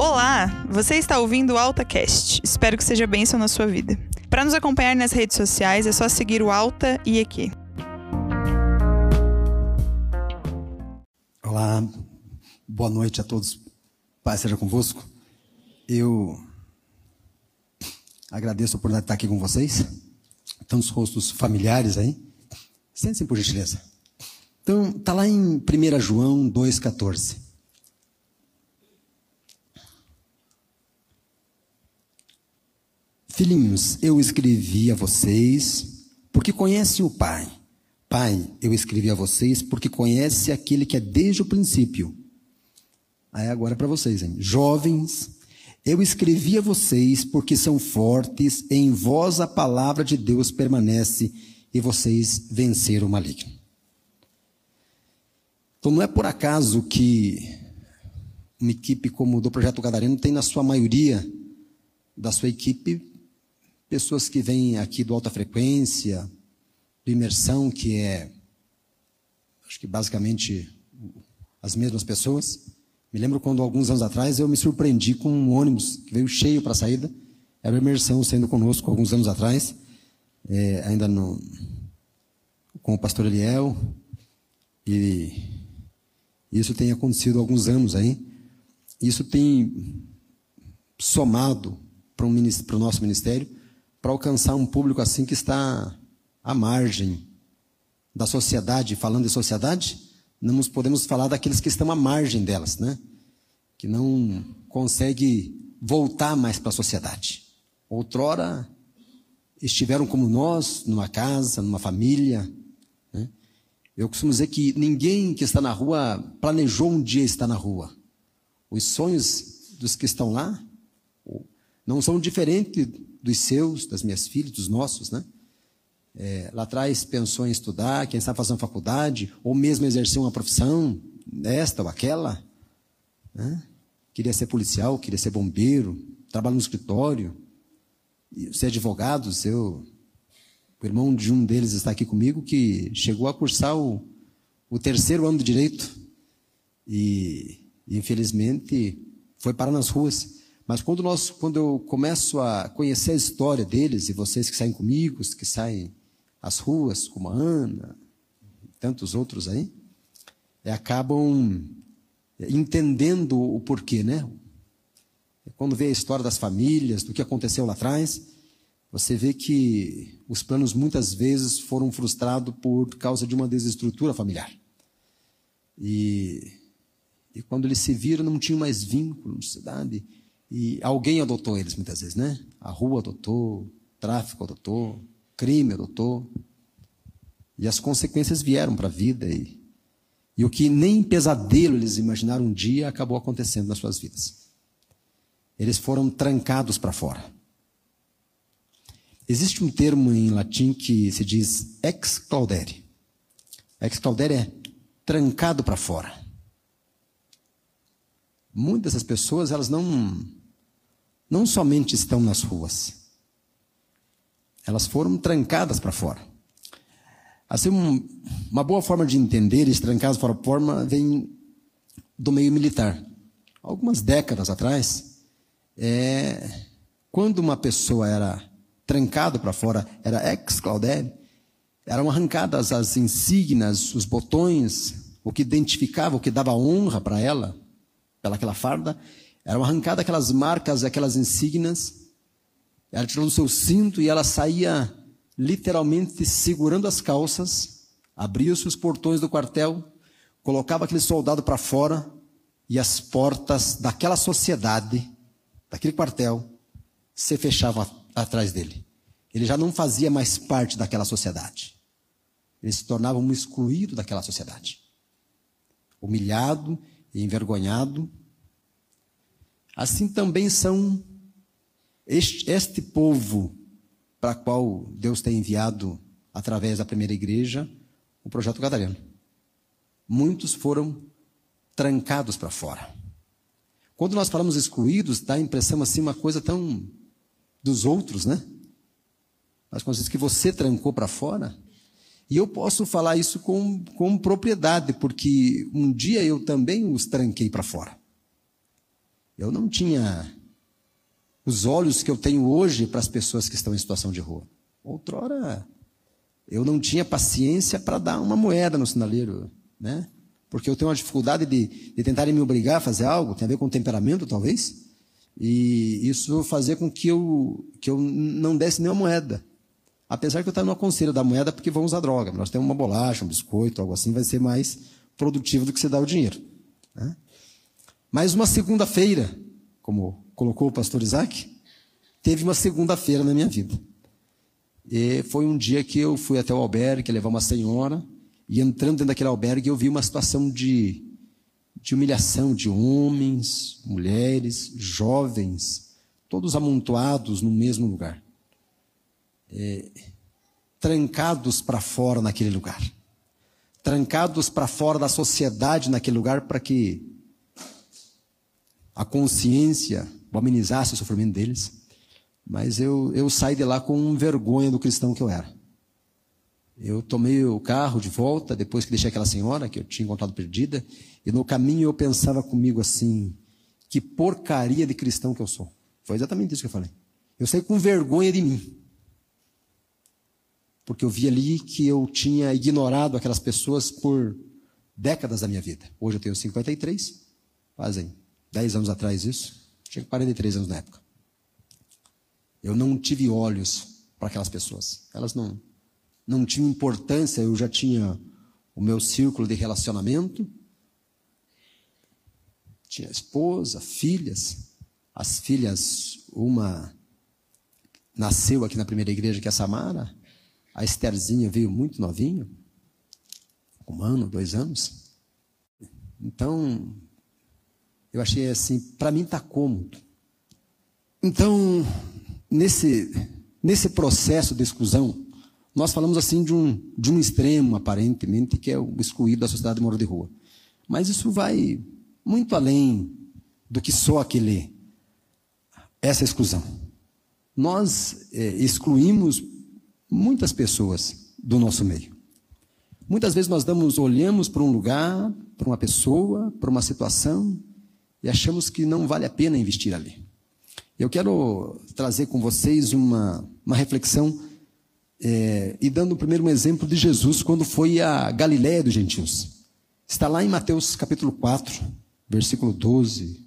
Olá, você está ouvindo o AltaCast. Espero que seja bênção na sua vida. Para nos acompanhar nas redes sociais é só seguir o Alta e EQ. Olá, boa noite a todos. Pai seja convosco. Eu agradeço a oportunidade de estar aqui com vocês. Tantos rostos familiares aí. Sentem-se por gentileza. Então, está lá em 1 João 2,14. Filhinhos, eu escrevi a vocês porque conhece o Pai. Pai, eu escrevi a vocês porque conhece aquele que é desde o princípio. Aí agora é para vocês, hein? Jovens, eu escrevi a vocês porque são fortes, em vós a palavra de Deus permanece e vocês venceram o maligno. Então não é por acaso que uma equipe como do Projeto Gadareno tem na sua maioria da sua equipe pessoas que vêm aqui do alta frequência, do imersão, que é, acho que basicamente as mesmas pessoas. Me lembro quando, alguns anos atrás, eu me surpreendi com um ônibus que veio cheio para a saída. Era uma imersão sendo conosco alguns anos atrás, é, ainda no, com o pastor Eliel. E isso tem acontecido há alguns anos aí. Isso tem somado para o nosso ministério para alcançar um público assim que está à margem da sociedade. Falando de sociedade, não podemos falar daqueles que estão à margem delas, né? Que não consegue voltar mais para a sociedade. Outrora estiveram como nós, numa casa, numa família. Né? Eu costumo dizer que ninguém que está na rua planejou um dia estar na rua. Os sonhos dos que estão lá não são diferentes dos seus, das minhas filhas, dos nossos, né? É, lá atrás pensou em estudar, quem sabe fazer uma faculdade, ou mesmo exercer uma profissão, esta ou aquela. Né? Queria ser policial, queria ser bombeiro, trabalho no escritório, ser advogado. Seu, o irmão de um deles está aqui comigo, que chegou a cursar o, o terceiro ano de direito e, infelizmente, foi parar nas ruas. Mas quando, nós, quando eu começo a conhecer a história deles, e vocês que saem comigo, que saem às ruas, como a Ana, tantos outros aí, é, acabam entendendo o porquê, né? Quando vê a história das famílias, do que aconteceu lá atrás, você vê que os planos muitas vezes foram frustrados por causa de uma desestrutura familiar. E, e quando eles se viram, não tinham mais vínculo, cidade. E alguém adotou eles muitas vezes, né? A rua adotou, tráfico adotou, crime adotou. E as consequências vieram para a vida. E, e o que nem pesadelo eles imaginaram um dia acabou acontecendo nas suas vidas. Eles foram trancados para fora. Existe um termo em latim que se diz ex claudere. Ex claudere é trancado para fora. Muitas dessas pessoas, elas não não somente estão nas ruas, elas foram trancadas para fora. Assim, um, uma boa forma de entender esse trancados para fora vem do meio militar. Algumas décadas atrás, é, quando uma pessoa era trancada para fora, era ex-claudere, eram arrancadas as insígnias, os botões, o que identificava, o que dava honra para ela, pelaquela farda, eram arrancadas aquelas marcas, aquelas insígnias. Ela tirou do seu cinto e ela saía literalmente segurando as calças, abria-se os portões do quartel, colocava aquele soldado para fora e as portas daquela sociedade, daquele quartel, se fechavam atrás dele. Ele já não fazia mais parte daquela sociedade. Ele se tornava um excluído daquela sociedade. Humilhado e envergonhado, Assim também são este, este povo para qual Deus tem enviado, através da primeira igreja, o projeto Gadareno. Muitos foram trancados para fora. Quando nós falamos excluídos, dá a impressão assim, uma coisa tão dos outros, né? Mas quando diz que você trancou para fora, e eu posso falar isso com, com propriedade, porque um dia eu também os tranquei para fora. Eu não tinha os olhos que eu tenho hoje para as pessoas que estão em situação de rua. Outrora, eu não tinha paciência para dar uma moeda no sinaleiro, né? Porque eu tenho uma dificuldade de, de tentarem me obrigar a fazer algo, tem a ver com temperamento, talvez. E isso fazia com que eu, que eu não desse nenhuma moeda. Apesar que eu no aconselho da moeda porque vão usar droga. Nós temos uma bolacha, um biscoito, algo assim, vai ser mais produtivo do que você dar o dinheiro. Né? Mas uma segunda-feira, como colocou o pastor Isaac, teve uma segunda-feira na minha vida. E foi um dia que eu fui até o albergue levar uma senhora, e entrando dentro daquele albergue eu vi uma situação de, de humilhação de homens, mulheres, jovens, todos amontoados no mesmo lugar. É, trancados para fora naquele lugar. Trancados para fora da sociedade naquele lugar para que a consciência amenizasse o sofrimento deles. Mas eu, eu saí de lá com vergonha do cristão que eu era. Eu tomei o carro de volta, depois que deixei aquela senhora que eu tinha encontrado perdida, e no caminho eu pensava comigo assim: que porcaria de cristão que eu sou. Foi exatamente isso que eu falei. Eu saí com vergonha de mim. Porque eu vi ali que eu tinha ignorado aquelas pessoas por décadas da minha vida. Hoje eu tenho 53, fazem 10 anos atrás isso. Tinha 43 anos na época. Eu não tive olhos para aquelas pessoas. Elas não, não tinham importância. Eu já tinha o meu círculo de relacionamento. Tinha esposa, filhas. As filhas, uma nasceu aqui na primeira igreja, que é a Samara. A Estherzinha veio muito novinho, um ano, dois anos. Então, eu achei assim, para mim está cômodo. Então, nesse, nesse processo de exclusão, nós falamos assim de um, de um extremo, aparentemente, que é o excluído da sociedade mora de rua. Mas isso vai muito além do que só aquele, essa exclusão. Nós é, excluímos muitas pessoas do nosso meio. Muitas vezes nós damos, olhamos para um lugar, para uma pessoa, para uma situação, e achamos que não vale a pena investir ali. Eu quero trazer com vocês uma, uma reflexão é, e dando primeiro um exemplo de Jesus quando foi a Galiléia dos gentios. Está lá em Mateus capítulo 4, versículo 12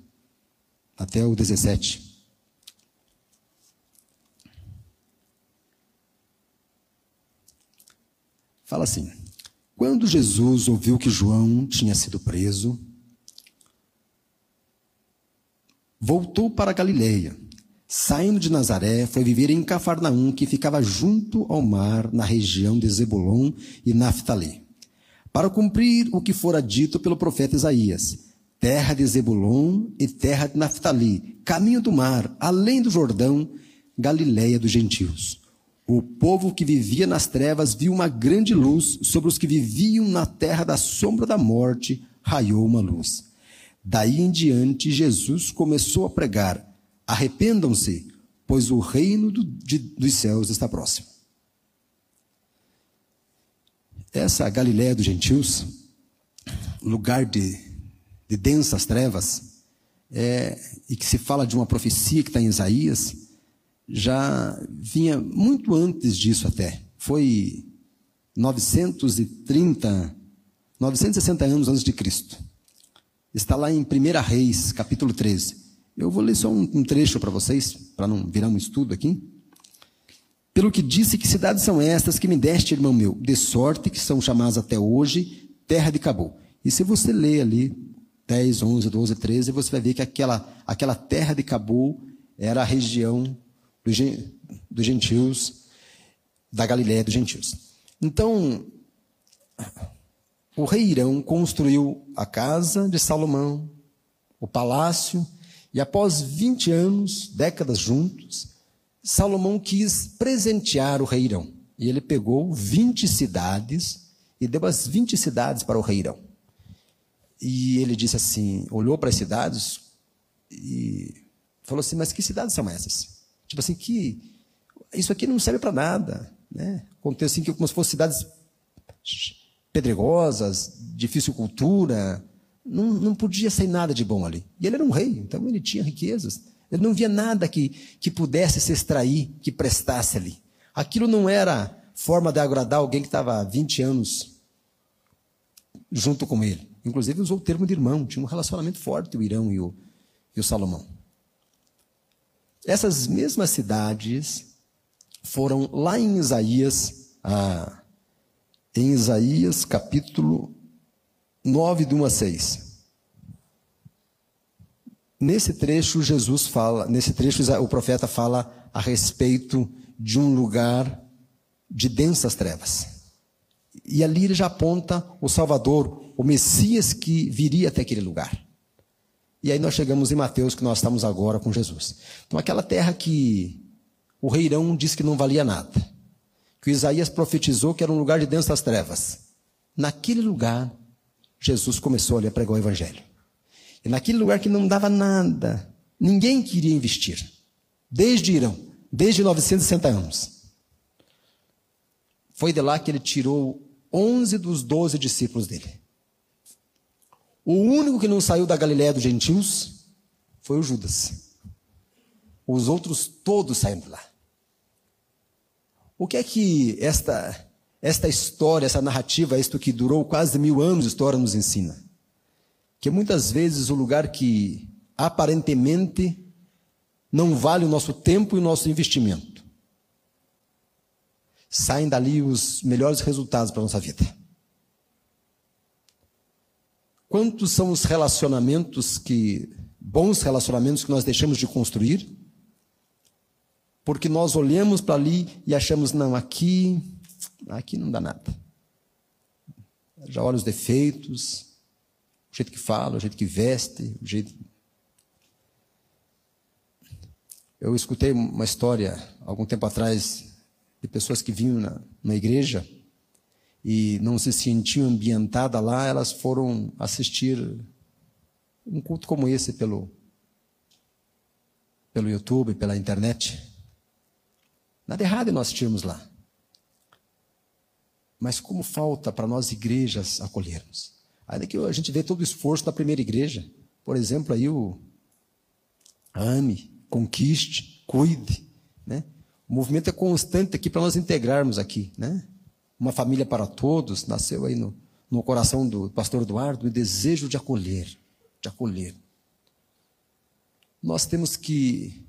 até o 17. Fala assim: Quando Jesus ouviu que João tinha sido preso, voltou para Galiléia. Saindo de Nazaré, foi viver em Cafarnaum, que ficava junto ao mar, na região de Zebulon e Naphtali, para cumprir o que fora dito pelo profeta Isaías: terra de Zebulon e terra de Naphtali, caminho do mar, além do Jordão, Galiléia dos gentios. O povo que vivia nas trevas viu uma grande luz, sobre os que viviam na terra da sombra da morte, raiou uma luz. Daí em diante, Jesus começou a pregar: arrependam-se, pois o reino do, de, dos céus está próximo. Essa Galiléia dos gentios, lugar de, de densas trevas, é, e que se fala de uma profecia que está em Isaías, já vinha muito antes disso até. Foi 930, 960 anos antes de Cristo. Está lá em 1 Reis, capítulo 13. Eu vou ler só um, um trecho para vocês, para não virar um estudo aqui. Pelo que disse que cidades são estas que me deste, irmão meu, de sorte que são chamadas até hoje terra de Cabo. E se você ler ali 10, 11, 12, 13, você vai ver que aquela, aquela terra de Cabo era a região dos, dos gentios, da Galiléia dos gentios. Então, o rei Irão construiu a casa de Salomão, o palácio, e após 20 anos, décadas juntos, Salomão quis presentear o rei Irão. E ele pegou 20 cidades e deu as 20 cidades para o rei Irão. E ele disse assim, olhou para as cidades e falou assim: "Mas que cidades são essas?" Tipo assim, que isso aqui não serve para nada, né? Contei assim que como se fossem cidades pedregosas, difícil cultura, Não, não podia sair nada de bom ali. E ele era um rei, então ele tinha riquezas. Ele não via nada que, que pudesse se extrair, que prestasse ali. Aquilo não era forma de agradar alguém que estava há 20 anos junto com ele. Inclusive usou o termo de irmão, tinha um relacionamento forte o Irão e o, e o Salomão. Essas mesmas cidades foram lá em Isaías, ah, em Isaías capítulo 9, de 1 a 6. Nesse trecho, Jesus fala, nesse trecho, o profeta fala a respeito de um lugar de densas trevas. E ali ele já aponta o Salvador, o Messias que viria até aquele lugar. E aí nós chegamos em Mateus, que nós estamos agora com Jesus. Então, aquela terra que o reirão disse que não valia nada, que Isaías profetizou que era um lugar de densas trevas. Naquele lugar, Jesus começou ali a pregar o Evangelho. E naquele lugar que não dava nada, ninguém queria investir. Desde Irão, desde 960 anos. Foi de lá que ele tirou 11 dos 12 discípulos dele. O único que não saiu da Galiléia dos gentios foi o Judas. Os outros todos saíram de lá. O que é que esta, esta história, essa narrativa, isto que durou quase mil anos de história, nos ensina? Que muitas vezes o lugar que aparentemente não vale o nosso tempo e o nosso investimento, saem dali os melhores resultados para a nossa vida. Quantos são os relacionamentos que, bons relacionamentos que nós deixamos de construir? Porque nós olhamos para ali e achamos, não, aqui, aqui não dá nada. Já olha os defeitos, o jeito que fala, o jeito que veste, o jeito. Eu escutei uma história algum tempo atrás de pessoas que vinham na, na igreja e não se sentiam ambientadas lá, elas foram assistir um culto como esse pelo, pelo YouTube, pela internet. Nada errado em nós assistirmos lá. Mas como falta para nós igrejas acolhermos? Ainda que a gente vê todo o esforço da primeira igreja. Por exemplo, aí o ame, conquiste, cuide. Né? O movimento é constante aqui para nós integrarmos aqui. Né? uma família para todos, nasceu aí no, no coração do pastor Eduardo o desejo de acolher, de acolher. Nós temos que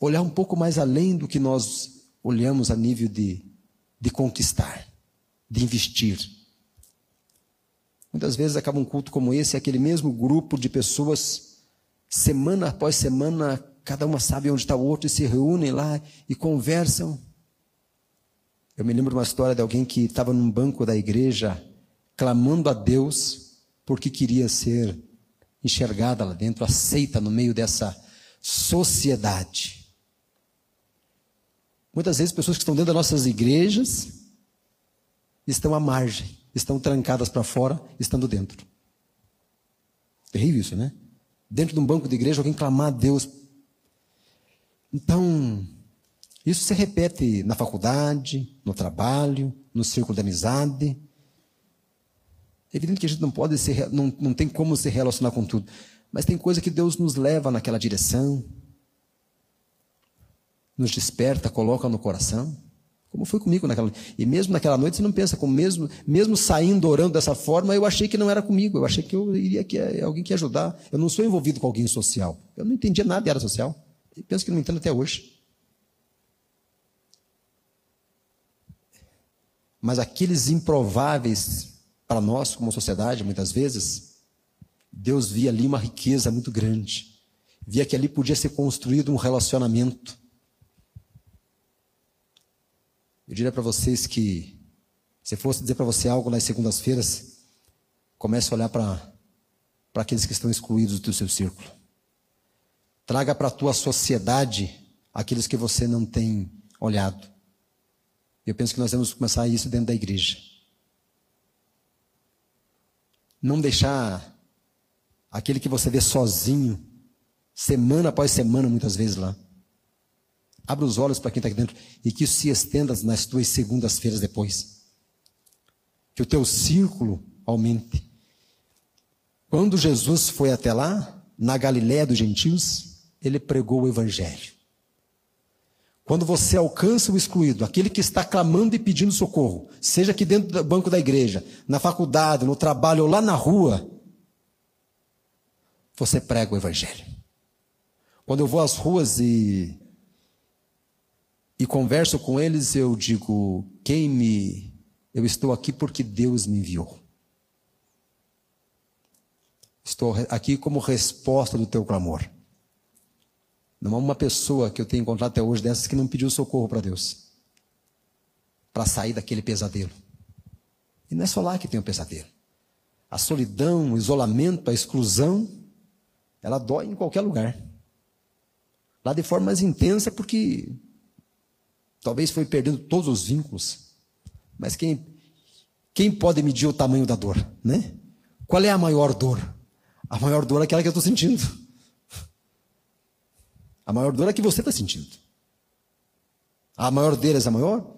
olhar um pouco mais além do que nós olhamos a nível de, de conquistar, de investir. Muitas vezes acaba um culto como esse, aquele mesmo grupo de pessoas, semana após semana, cada uma sabe onde está o outro e se reúnem lá e conversam. Eu me lembro de uma história de alguém que estava num banco da igreja clamando a Deus porque queria ser enxergada lá dentro, aceita no meio dessa sociedade. Muitas vezes pessoas que estão dentro das nossas igrejas estão à margem, estão trancadas para fora, estando dentro. Terrível isso, né? Dentro de um banco de igreja, alguém clamar a Deus. Então, isso se repete na faculdade, no trabalho, no círculo de amizade. É evidente que a gente não pode ser, não, não tem como se relacionar com tudo, mas tem coisa que Deus nos leva naquela direção, nos desperta, coloca no coração. Como foi comigo naquela noite. E mesmo naquela noite você não pensa, como mesmo, mesmo saindo orando dessa forma, eu achei que não era comigo, eu achei que eu iria que é alguém que ajudar. Eu não sou envolvido com alguém social. Eu não entendia nada de área social. E penso que não entendo até hoje. Mas aqueles improváveis para nós, como sociedade, muitas vezes, Deus via ali uma riqueza muito grande. Via que ali podia ser construído um relacionamento. Eu diria para vocês que, se fosse dizer para você algo nas segundas-feiras, comece a olhar para aqueles que estão excluídos do seu círculo. Traga para a tua sociedade aqueles que você não tem olhado. Eu penso que nós que começar isso dentro da igreja. Não deixar aquele que você vê sozinho, semana após semana, muitas vezes lá. Abra os olhos para quem está aqui dentro e que isso se estenda nas tuas segundas-feiras depois. Que o teu círculo aumente. Quando Jesus foi até lá, na Galiléia dos gentios, ele pregou o evangelho. Quando você alcança o excluído, aquele que está clamando e pedindo socorro, seja aqui dentro do banco da igreja, na faculdade, no trabalho ou lá na rua, você prega o evangelho. Quando eu vou às ruas e e converso com eles, eu digo: quem me eu estou aqui porque Deus me enviou. Estou aqui como resposta do teu clamor. Não há uma pessoa que eu tenha encontrado até hoje dessas que não pediu socorro para Deus. Para sair daquele pesadelo. E não é só lá que tem o um pesadelo. A solidão, o isolamento, a exclusão, ela dói em qualquer lugar. Lá de forma mais intensa, porque talvez foi perdendo todos os vínculos. Mas quem, quem pode medir o tamanho da dor, né? Qual é a maior dor? A maior dor é aquela que eu estou sentindo. A maior dor é que você está sentindo. A maior deles é a maior?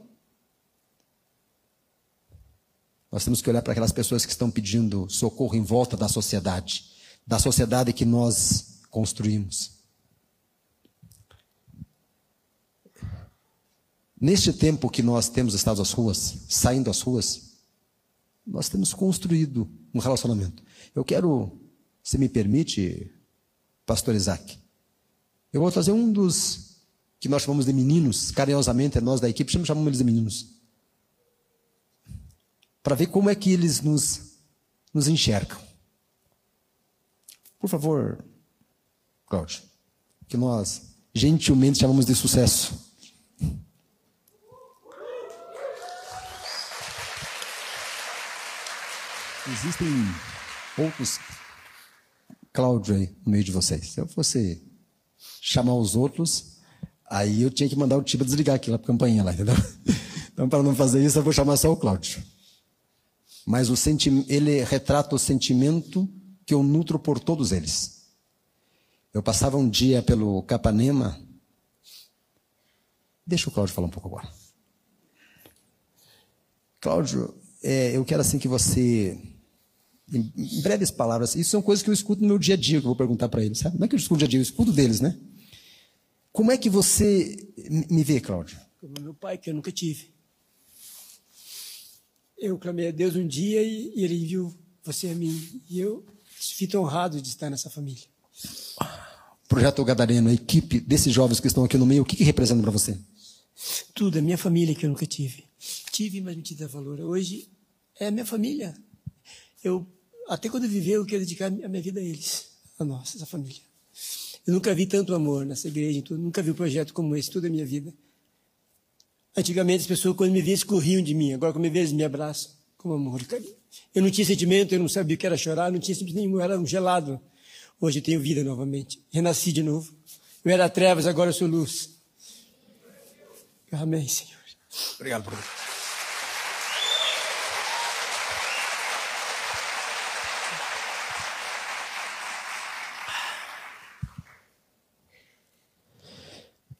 Nós temos que olhar para aquelas pessoas que estão pedindo socorro em volta da sociedade, da sociedade que nós construímos. Neste tempo que nós temos estado às ruas, saindo às ruas, nós temos construído um relacionamento. Eu quero, se me permite, pastor Isaac, eu vou trazer um dos que nós chamamos de meninos, carinhosamente, é nós da equipe chamamos eles de meninos. Para ver como é que eles nos, nos enxergam. Por favor, Cláudio, que nós gentilmente chamamos de sucesso. Existem poucos Cláudio aí no meio de vocês. Se eu fosse chamar os outros, aí eu tinha que mandar o Tiba desligar aquela campainha lá, entendeu? Então, para não fazer isso, eu vou chamar só o Cláudio. Mas o ele retrata o sentimento que eu nutro por todos eles. Eu passava um dia pelo Capanema. Deixa o Cláudio falar um pouco agora. Cláudio, é, eu quero assim que você, em, breves palavras, isso são coisas que eu escuto no meu dia a dia, que eu vou perguntar para eles, sabe? Não é que eu escuto no dia a dia, eu escuto deles, né? Como é que você me vê, Cláudio? Como meu pai, que eu nunca tive. Eu clamei a Deus um dia e, e ele enviou você a mim. E eu fico honrado de estar nessa família. Projeto Gadareno, a equipe desses jovens que estão aqui no meio, o que, que representa para você? Tudo, é minha família que eu nunca tive. Tive, mas não tive valor. Hoje é a minha família. Eu, até quando eu viver, eu quero dedicar a minha vida a eles, a nós, essa família. Eu nunca vi tanto amor nessa igreja, tudo. nunca vi um projeto como esse, toda a minha vida. Antigamente as pessoas, quando me viam, corriam de mim. Agora, quando me veem, eles me abraçam com amor e carinho. Eu não tinha sentimento, eu não sabia o que era chorar, não tinha sentimento nenhum, eu era um gelado. Hoje eu tenho vida novamente. Renasci de novo. Eu era trevas, agora eu sou luz. Amém, Senhor. Obrigado, Bruno.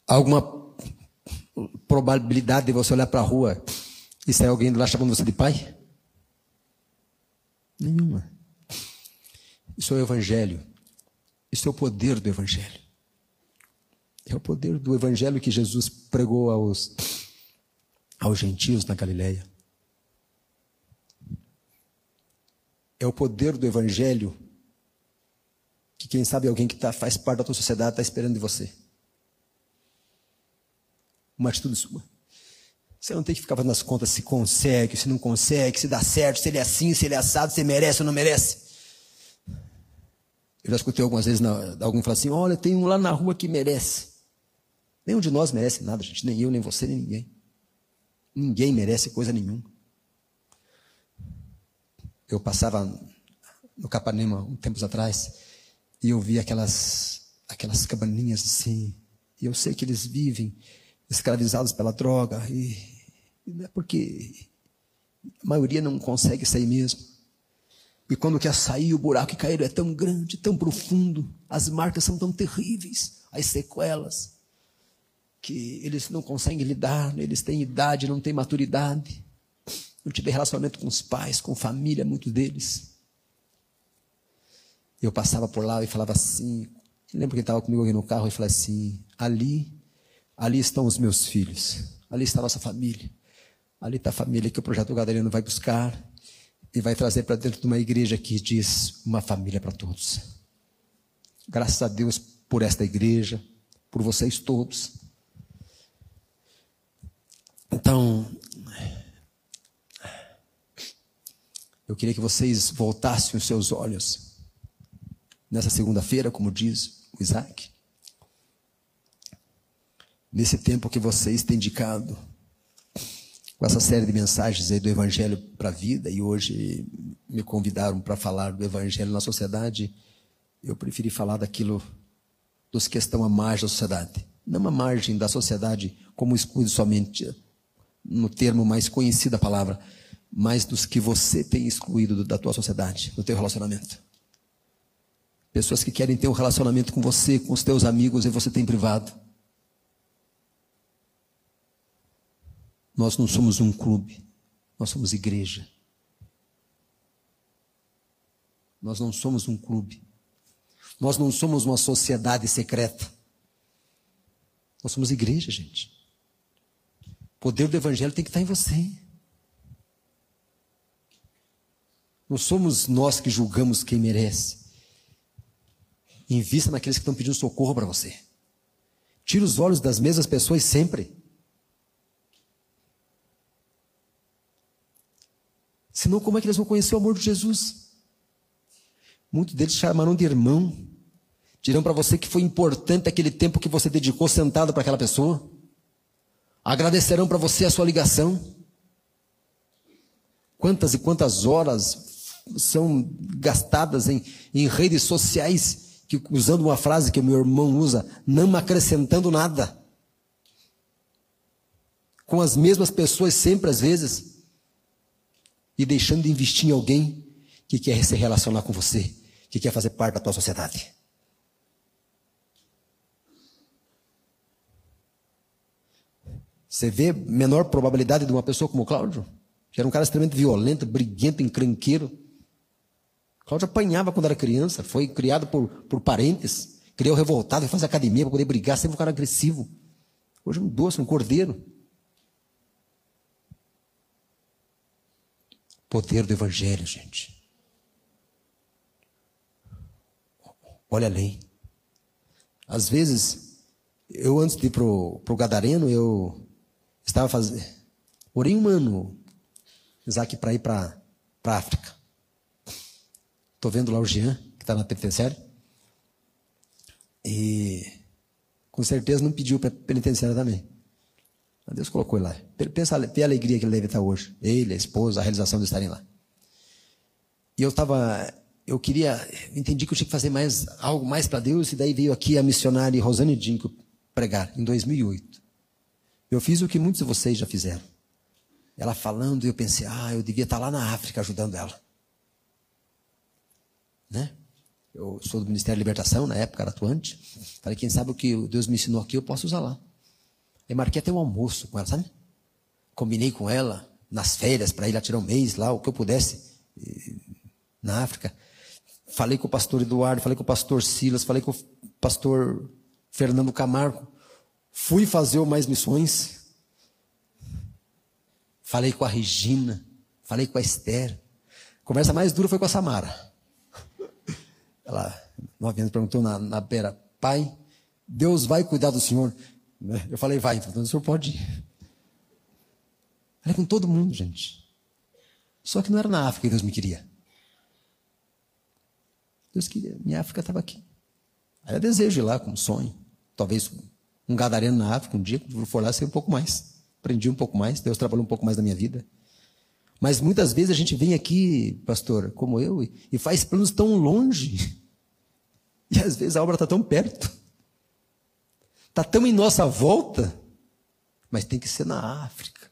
alguma probabilidade de você olhar para a rua e sair alguém lá chamando você de pai? Nenhuma. Isso é o Evangelho. Isso é o poder do Evangelho. É o poder do Evangelho que Jesus pregou aos, aos gentios na Galileia. É o poder do Evangelho que, quem sabe, alguém que tá, faz parte da tua sociedade está esperando de você uma atitude sua. Você não tem que ficar fazendo as contas se consegue, se não consegue, se dá certo, se ele é assim, se ele é assado, se merece ou não merece. Eu já escutei algumas vezes na, alguém falar assim: olha, tem um lá na rua que merece. Nenhum de nós merece nada, gente. Nem eu, nem você, nem ninguém. Ninguém merece coisa nenhuma. Eu passava no Capanema um tempos atrás e eu vi aquelas, aquelas cabaninhas assim. E eu sei que eles vivem escravizados pela droga. E, e é porque a maioria não consegue sair mesmo. E quando quer sair, o buraco que caíram é tão grande, tão profundo, as marcas são tão terríveis, as sequelas, que eles não conseguem lidar, eles têm idade, não têm maturidade, não tiveram relacionamento com os pais, com família, muitos deles. Eu passava por lá e falava assim. Lembro que estava comigo aqui no carro e falava assim: ali, ali estão os meus filhos, ali está a nossa família, ali está a família que o projeto Gadareno vai buscar e vai trazer para dentro de uma igreja que diz uma família para todos. Graças a Deus por esta igreja, por vocês todos. Então, eu queria que vocês voltassem os seus olhos nessa segunda-feira, como diz o Isaac. Nesse tempo que vocês têm indicado com essa série de mensagens aí do Evangelho para a vida, e hoje me convidaram para falar do Evangelho na sociedade, eu preferi falar daquilo dos que estão à margem da sociedade. Não à margem da sociedade como escudo somente no termo mais conhecido da palavra, mas dos que você tem excluído da tua sociedade, do teu relacionamento. Pessoas que querem ter um relacionamento com você, com os teus amigos, e você tem privado. Nós não somos um clube, nós somos igreja. Nós não somos um clube. Nós não somos uma sociedade secreta. Nós somos igreja, gente. O poder do evangelho tem que estar em você. Não somos nós que julgamos quem merece. Invista naqueles que estão pedindo socorro para você. Tira os olhos das mesmas pessoas sempre. Senão, como é que eles vão conhecer o amor de Jesus? Muitos deles chamarão de irmão. Dirão para você que foi importante aquele tempo que você dedicou sentado para aquela pessoa. Agradecerão para você a sua ligação. Quantas e quantas horas são gastadas em, em redes sociais, que, usando uma frase que o meu irmão usa, não acrescentando nada. Com as mesmas pessoas sempre, às vezes e deixando de investir em alguém que quer se relacionar com você, que quer fazer parte da tua sociedade. Você vê menor probabilidade de uma pessoa como o Cláudio, que era um cara extremamente violento, briguento, encrenqueiro. Cláudio apanhava quando era criança, foi criado por, por parentes, criou revoltado, foi fazer academia para poder brigar, sempre um cara agressivo. Hoje é um doce, um cordeiro. Poder do Evangelho, gente. Olha além. Às vezes, eu antes de ir pro, pro Gadareno, eu estava fazendo. Orei um ano, Isaac, para ir para a África. Estou vendo lá o Jean, que está na penitenciária. E com certeza não pediu para penitenciária também. Deus colocou ele lá. Pensa, vê a alegria que ele deve estar hoje. Ele, a esposa, a realização de estarem lá. E eu estava, eu queria, entendi que eu tinha que fazer mais, algo mais para Deus, e daí veio aqui a missionária Rosane Dinko pregar, em 2008. Eu fiz o que muitos de vocês já fizeram. Ela falando, e eu pensei, ah, eu devia estar lá na África ajudando ela. Né? Eu sou do Ministério da Libertação, na época era atuante. Falei, quem sabe o que Deus me ensinou aqui, eu posso usar lá. Eu marquei até um almoço com ela, sabe? Combinei com ela nas férias para ir lá tirar um mês lá, o que eu pudesse, na África. Falei com o pastor Eduardo, falei com o pastor Silas, falei com o pastor Fernando Camargo. Fui fazer mais missões. Falei com a Regina, falei com a Esther. A conversa mais dura foi com a Samara. Ela, nove anos, perguntou na, na beira, pai, Deus vai cuidar do senhor. Né? Eu falei, vai, então o senhor pode ir. Falei com todo mundo, gente. Só que não era na África que Deus me queria. Deus queria, minha África estava aqui. Eu desejo ir lá com um sonho. Talvez um gadareno na África um dia, quando for lá, ser um pouco mais. Aprendi um pouco mais, Deus trabalhou um pouco mais na minha vida. Mas muitas vezes a gente vem aqui, pastor, como eu, e faz planos tão longe. E às vezes a obra está tão perto. Está tão em nossa volta, mas tem que ser na África.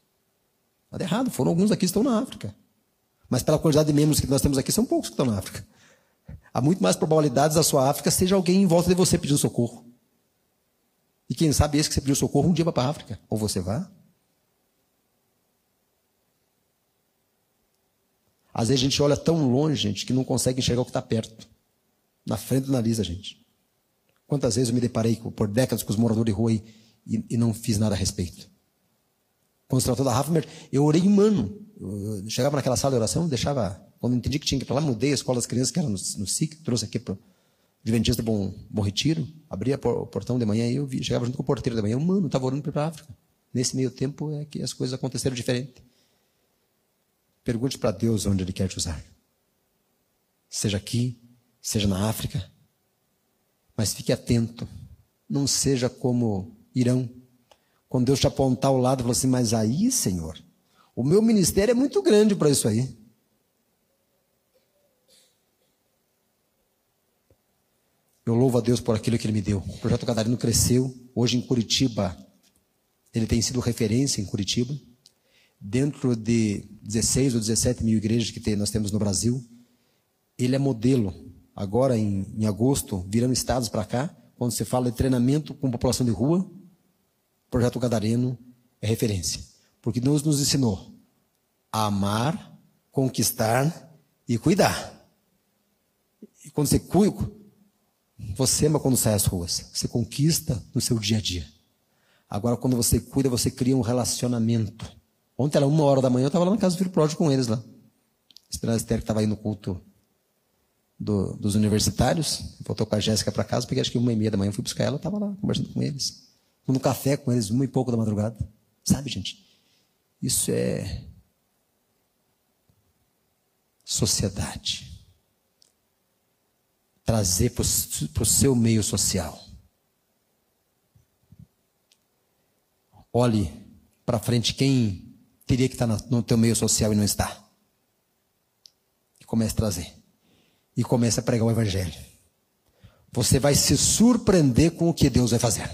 Nada errado, foram alguns aqui que estão na África. Mas pela quantidade de membros que nós temos aqui, são poucos que estão na África. Há muito mais probabilidades da sua África seja alguém em volta de você pedindo socorro. E quem sabe esse que você pediu socorro um dia vai para a África. Ou você vá. Às vezes a gente olha tão longe, gente, que não consegue enxergar o que está perto. na frente do nariz da gente. Quantas vezes eu me deparei por décadas com os moradores de rua e, e, não fiz nada a respeito. Quando se tratou da Rafa, eu orei um ano. Eu chegava naquela sala de oração, deixava. Quando entendi que tinha que ir para lá, mudei a escola das crianças, que era no, no SIC, trouxe aqui para Adventista Bom, Bom Retiro, abria o portão de manhã e eu vi, chegava junto com o porteiro de manhã, mano, estava orando para a África. Nesse meio tempo é que as coisas aconteceram diferente. Pergunte para Deus onde Ele quer te usar. Seja aqui, seja na África. Mas fique atento. Não seja como Irão. Quando Deus te apontar ao lado, falou assim: Mas aí, Senhor, o meu ministério é muito grande para isso aí. Eu louvo a Deus por aquilo que Ele me deu. O projeto Catarino cresceu. Hoje em Curitiba, ele tem sido referência em Curitiba. Dentro de 16 ou 17 mil igrejas que nós temos no Brasil, ele é modelo. Agora, em, em agosto, virando estados para cá, quando se fala de treinamento com população de rua, o projeto Gadareno é referência. Porque Deus nos ensinou a amar, conquistar e cuidar. E quando você cuida, você ama quando sai às ruas. Você conquista no seu dia a dia. Agora, quando você cuida, você cria um relacionamento. Ontem era uma hora da manhã, eu estava lá na casa do filho pródigo com eles lá. Esperando a Esther que estava aí no culto do, dos universitários. Voltou com a Jéssica para casa, peguei acho que uma e meia da manhã, fui buscar ela, estava lá conversando com eles. No café com eles, uma e pouco da madrugada. Sabe, gente? Isso é sociedade. Trazer para o seu meio social. Olhe para frente quem teria que estar no teu meio social e não está. E comece a trazer. E comece a pregar o Evangelho. Você vai se surpreender com o que Deus vai fazer.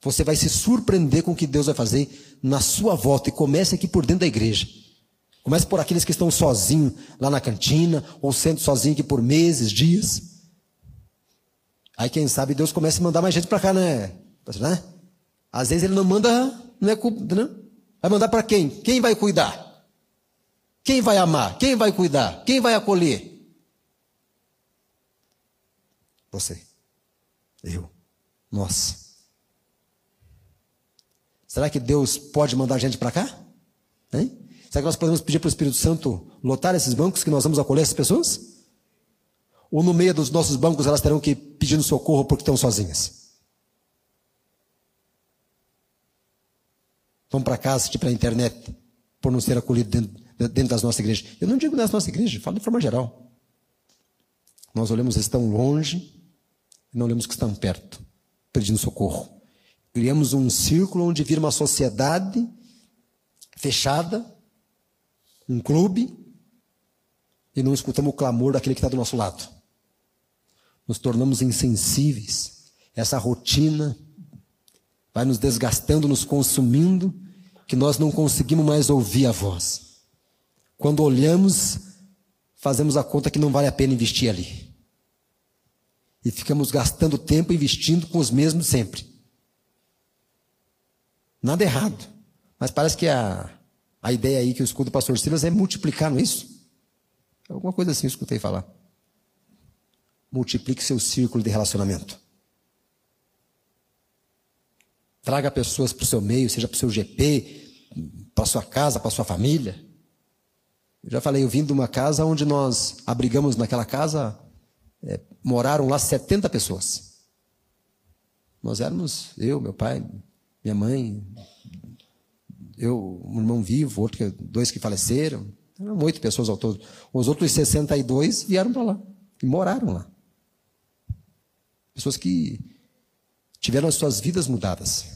Você vai se surpreender com o que Deus vai fazer na sua volta. E comece aqui por dentro da igreja. Comece por aqueles que estão sozinhos lá na cantina, ou sendo sozinho aqui por meses, dias. Aí quem sabe Deus comece a mandar mais gente para cá, né? né? Às vezes ele não manda, não é culpa, não? Vai mandar para quem? Quem vai cuidar? Quem vai amar? Quem vai cuidar? Quem vai acolher? Você. Eu. Nós. Será que Deus pode mandar gente para cá? Hein? Será que nós podemos pedir para o Espírito Santo lotar esses bancos que nós vamos acolher essas pessoas? Ou no meio dos nossos bancos elas terão que pedir socorro porque estão sozinhas? vão para casa, assistir pela internet, por não ser acolhido dentro, dentro das nossas igrejas. Eu não digo das nossas igrejas, falo de forma geral. Nós olhamos que estão longe e não olhamos que estão perto, pedindo socorro. Criamos um círculo onde vira uma sociedade fechada, um clube, e não escutamos o clamor daquele que está do nosso lado. Nos tornamos insensíveis. Essa rotina vai nos desgastando, nos consumindo, que nós não conseguimos mais ouvir a voz. Quando olhamos, fazemos a conta que não vale a pena investir ali. E ficamos gastando tempo investindo com os mesmos sempre. Nada errado. Mas parece que a, a ideia aí que eu escuto do pastor Silas é multiplicar, não é isso? Alguma coisa assim eu escutei falar. Multiplique seu círculo de relacionamento. Traga pessoas para o seu meio, seja para o seu GP, para sua casa, para sua família. Eu já falei, eu vim de uma casa onde nós abrigamos naquela casa, é, moraram lá 70 pessoas. Nós éramos, eu, meu pai, minha mãe, eu, um irmão vivo, outro dois que faleceram. Eram oito pessoas ao todo. Os outros 62 vieram para lá e moraram lá. Pessoas que tiveram as suas vidas mudadas.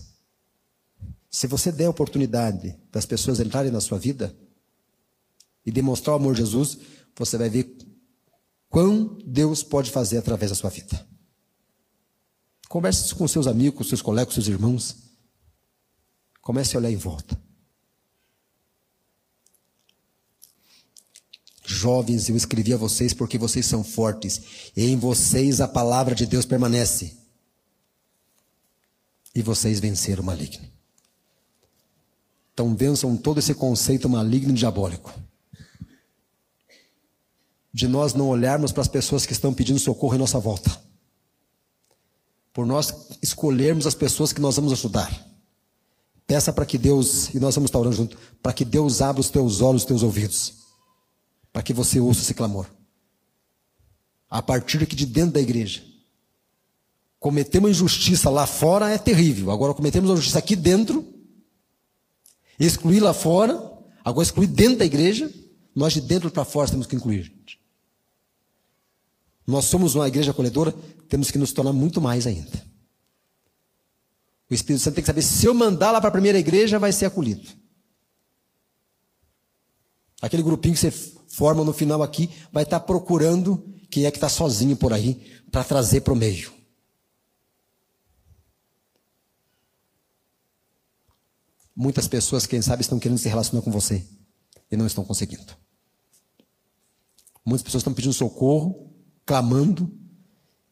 Se você der a oportunidade das pessoas entrarem na sua vida e demonstrar o amor de Jesus, você vai ver quão Deus pode fazer através da sua vida. Converse com seus amigos, seus colegas, seus irmãos. Comece a olhar em volta. Jovens, eu escrevi a vocês porque vocês são fortes. E em vocês a palavra de Deus permanece. E vocês venceram o maligno. Então vençam todo esse conceito maligno e diabólico. De nós não olharmos para as pessoas que estão pedindo socorro em nossa volta. Por nós escolhermos as pessoas que nós vamos ajudar. Peça para que Deus, e nós vamos estar orando junto, para que Deus abra os teus olhos, os teus ouvidos, para que você ouça esse clamor. A partir aqui de dentro da igreja. Cometemos injustiça lá fora é terrível. Agora cometemos a justiça aqui dentro, excluir lá fora, agora excluir dentro da igreja, nós de dentro para fora temos que incluir. Nós somos uma igreja acolhedora, temos que nos tornar muito mais ainda. O Espírito Santo tem que saber se eu mandar lá para a primeira igreja, vai ser acolhido. Aquele grupinho que você forma no final aqui vai estar procurando quem é que está sozinho por aí para trazer para o meio. Muitas pessoas, quem sabe, estão querendo se relacionar com você e não estão conseguindo. Muitas pessoas estão pedindo socorro clamando,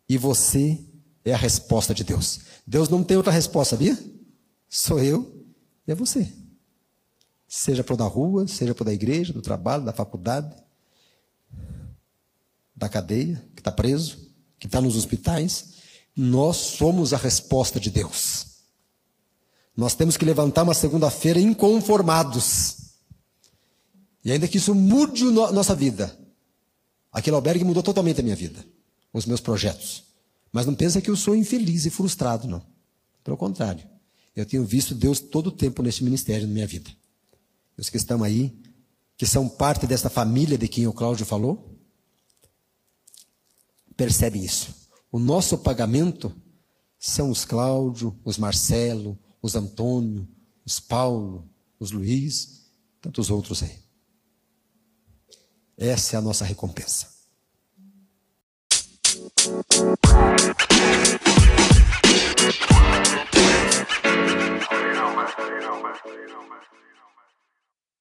e você é a resposta de Deus. Deus não tem outra resposta, sabia? Sou eu e é você. Seja para o da rua, seja para o da igreja, do trabalho, da faculdade, da cadeia, que está preso, que está nos hospitais. Nós somos a resposta de Deus. Nós temos que levantar uma segunda-feira inconformados. E ainda que isso mude a nossa vida, Aquele albergue mudou totalmente a minha vida, os meus projetos. Mas não pensa que eu sou infeliz e frustrado, não. Pelo contrário. Eu tenho visto Deus todo o tempo neste ministério na minha vida. Os que estão aí, que são parte desta família de quem o Cláudio falou, percebem isso. O nosso pagamento são os Cláudio, os Marcelo, os Antônio, os Paulo, os Luiz, tantos outros aí. Essa é a nossa recompensa.